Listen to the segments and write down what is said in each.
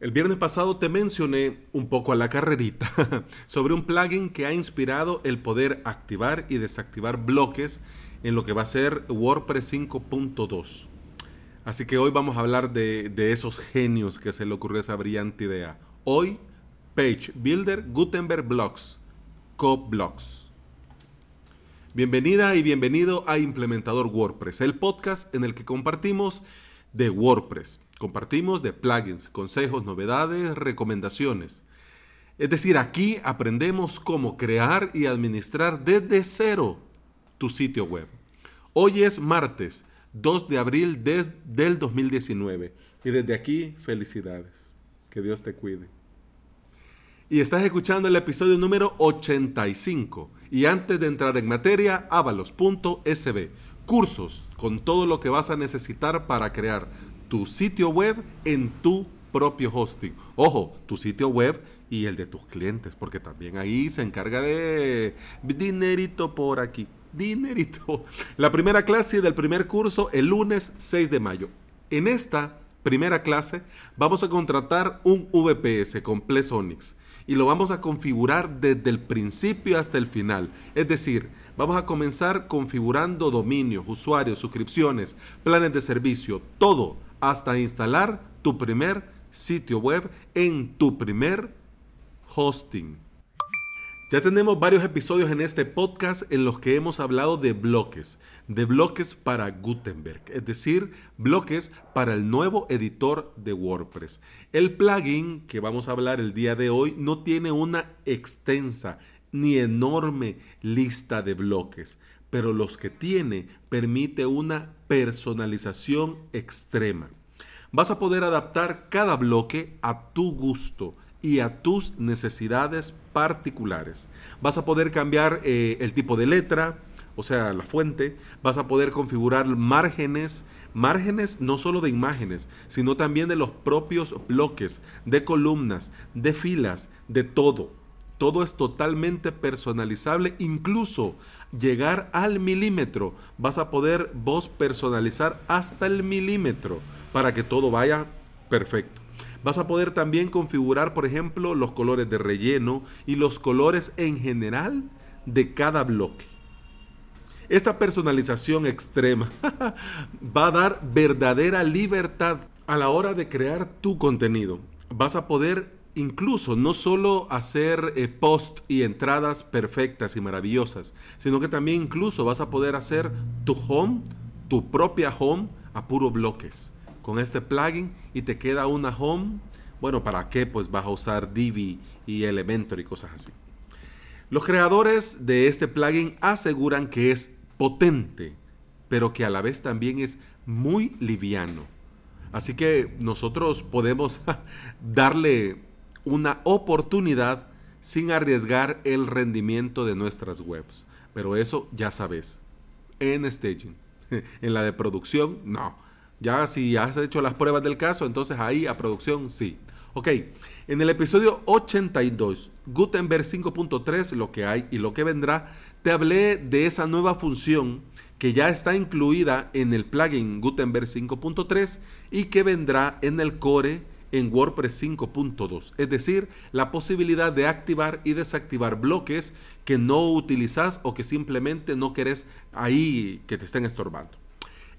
El viernes pasado te mencioné un poco a la carrerita sobre un plugin que ha inspirado el poder activar y desactivar bloques en lo que va a ser WordPress 5.2. Así que hoy vamos a hablar de, esos genios que se le ocurrió esa brillante idea. Hoy, Page Builder Gutenberg Blocks, Co-Blocks. Bienvenida y bienvenido a Implementador WordPress, el podcast en el que compartimos de WordPress Compartimos de plugins, consejos, novedades, recomendaciones. Es decir, aquí aprendemos cómo crear y administrar desde cero tu sitio web. Hoy es martes 2 de abril del 2019 y desde aquí felicidades. Que Dios te cuide. Y estás escuchando el episodio número 85. Y antes de entrar en materia, avalos.sb. Cursos con todo lo que vas a necesitar para crear tu sitio web en tu propio hosting. Ojo, tu sitio web y el de tus clientes, porque también ahí se encarga de dinerito por aquí. Dinerito. La primera clase del primer curso el lunes 6 de mayo. En esta primera clase vamos a contratar un VPS con Plesonics y lo vamos a configurar desde el principio hasta el final. Es decir, vamos a comenzar configurando dominios, usuarios, suscripciones, planes de servicio, todo hasta instalar tu primer sitio web en tu primer hosting. Ya tenemos varios episodios en este podcast en los que hemos hablado de bloques, de bloques para Gutenberg, es decir, bloques para el nuevo editor de WordPress. El plugin que vamos a hablar el día de hoy no tiene una extensa ni enorme lista de bloques, pero los que tiene permite una personalización extrema. Vas a poder adaptar cada bloque a tu gusto y a tus necesidades particulares. Vas a poder cambiar eh, el tipo de letra, o sea, la fuente. Vas a poder configurar márgenes, márgenes no solo de imágenes, sino también de los propios bloques, de columnas, de filas, de todo. Todo es totalmente personalizable, incluso llegar al milímetro. Vas a poder vos personalizar hasta el milímetro para que todo vaya perfecto. Vas a poder también configurar, por ejemplo, los colores de relleno y los colores en general de cada bloque. Esta personalización extrema va a dar verdadera libertad a la hora de crear tu contenido. Vas a poder incluso no solo hacer eh, post y entradas perfectas y maravillosas, sino que también incluso vas a poder hacer tu home, tu propia home a puro bloques con este plugin y te queda una home. Bueno, ¿para qué? Pues vas a usar Divi y Elementor y cosas así. Los creadores de este plugin aseguran que es potente, pero que a la vez también es muy liviano. Así que nosotros podemos darle una oportunidad sin arriesgar el rendimiento de nuestras webs. Pero eso ya sabes. En staging. En la de producción, no. Ya si has hecho las pruebas del caso, entonces ahí a producción sí. Ok, en el episodio 82, Gutenberg 5.3, lo que hay y lo que vendrá, te hablé de esa nueva función que ya está incluida en el plugin Gutenberg 5.3 y que vendrá en el core en WordPress 5.2, es decir, la posibilidad de activar y desactivar bloques que no utilizas o que simplemente no querés ahí que te estén estorbando.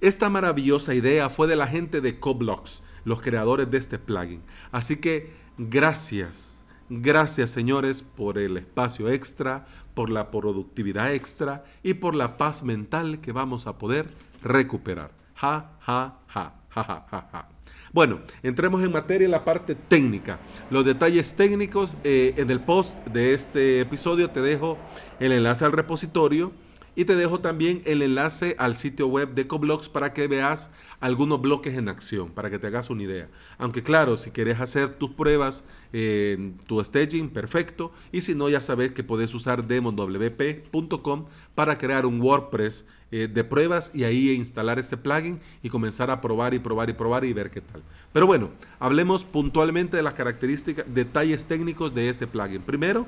Esta maravillosa idea fue de la gente de Coblox, los creadores de este plugin. Así que gracias, gracias señores por el espacio extra, por la productividad extra y por la paz mental que vamos a poder recuperar. Ja, ja, ja, ja, ja, ja. Bueno, entremos en materia en la parte técnica. Los detalles técnicos eh, en el post de este episodio te dejo el enlace al repositorio y te dejo también el enlace al sitio web de Ecoblogs para que veas algunos bloques en acción, para que te hagas una idea. Aunque claro, si quieres hacer tus pruebas en tu staging, perfecto. Y si no, ya sabes que puedes usar demonwp.com para crear un WordPress eh, de pruebas y ahí instalar este plugin y comenzar a probar y probar y probar y ver qué tal. Pero bueno, hablemos puntualmente de las características, detalles técnicos de este plugin. Primero,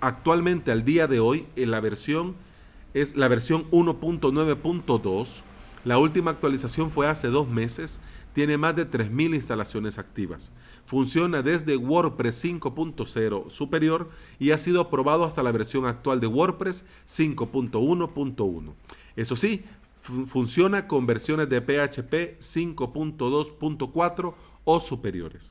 actualmente al día de hoy, en la versión es la versión 1.9.2. La última actualización fue hace dos meses. tiene más de 3.000 instalaciones activas. Funciona desde WordPress 5.0 superior y ha sido aprobado hasta la versión actual de WordPress 5.1.1. Eso sí, funciona con versiones de PHP 5.2.4 o superiores.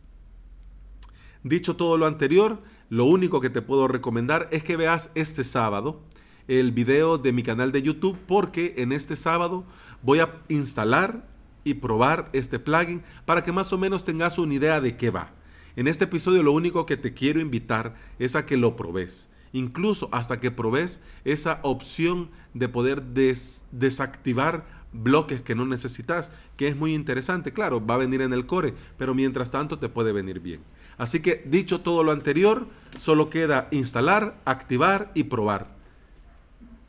Dicho todo lo anterior, lo único que te puedo recomendar es que veas este sábado el video de mi canal de YouTube porque en este sábado voy a instalar y probar este plugin para que más o menos tengas una idea de qué va. En este episodio lo único que te quiero invitar es a que lo probes. Incluso hasta que probes esa opción de poder desactivar bloques que no necesitas, que es muy interesante. Claro, va a venir en el core, pero mientras tanto te puede venir bien. Así que dicho todo lo anterior, solo queda instalar, activar y probar.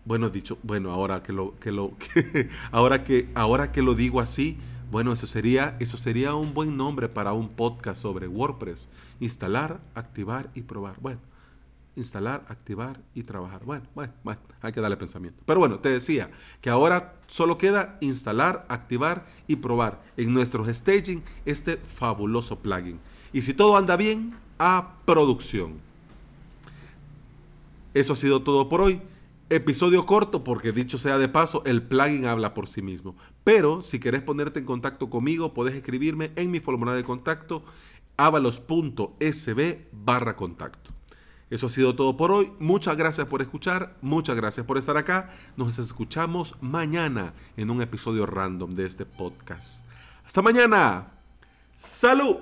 Bueno, dicho, bueno, ahora que lo, que lo, ahora que, ahora que lo digo así, bueno, eso sería, eso sería un buen nombre para un podcast sobre WordPress. Instalar, activar y probar. Bueno, instalar, activar y trabajar. Bueno, bueno, bueno, hay que darle pensamiento. Pero bueno, te decía que ahora solo queda instalar, activar y probar en nuestros staging este fabuloso plugin. Y si todo anda bien, a producción. Eso ha sido todo por hoy. Episodio corto porque dicho sea de paso, el plugin habla por sí mismo. Pero si querés ponerte en contacto conmigo, podés escribirme en mi formulario de contacto avalos.sb barra contacto. Eso ha sido todo por hoy. Muchas gracias por escuchar, muchas gracias por estar acá. Nos escuchamos mañana en un episodio random de este podcast. Hasta mañana. Salud.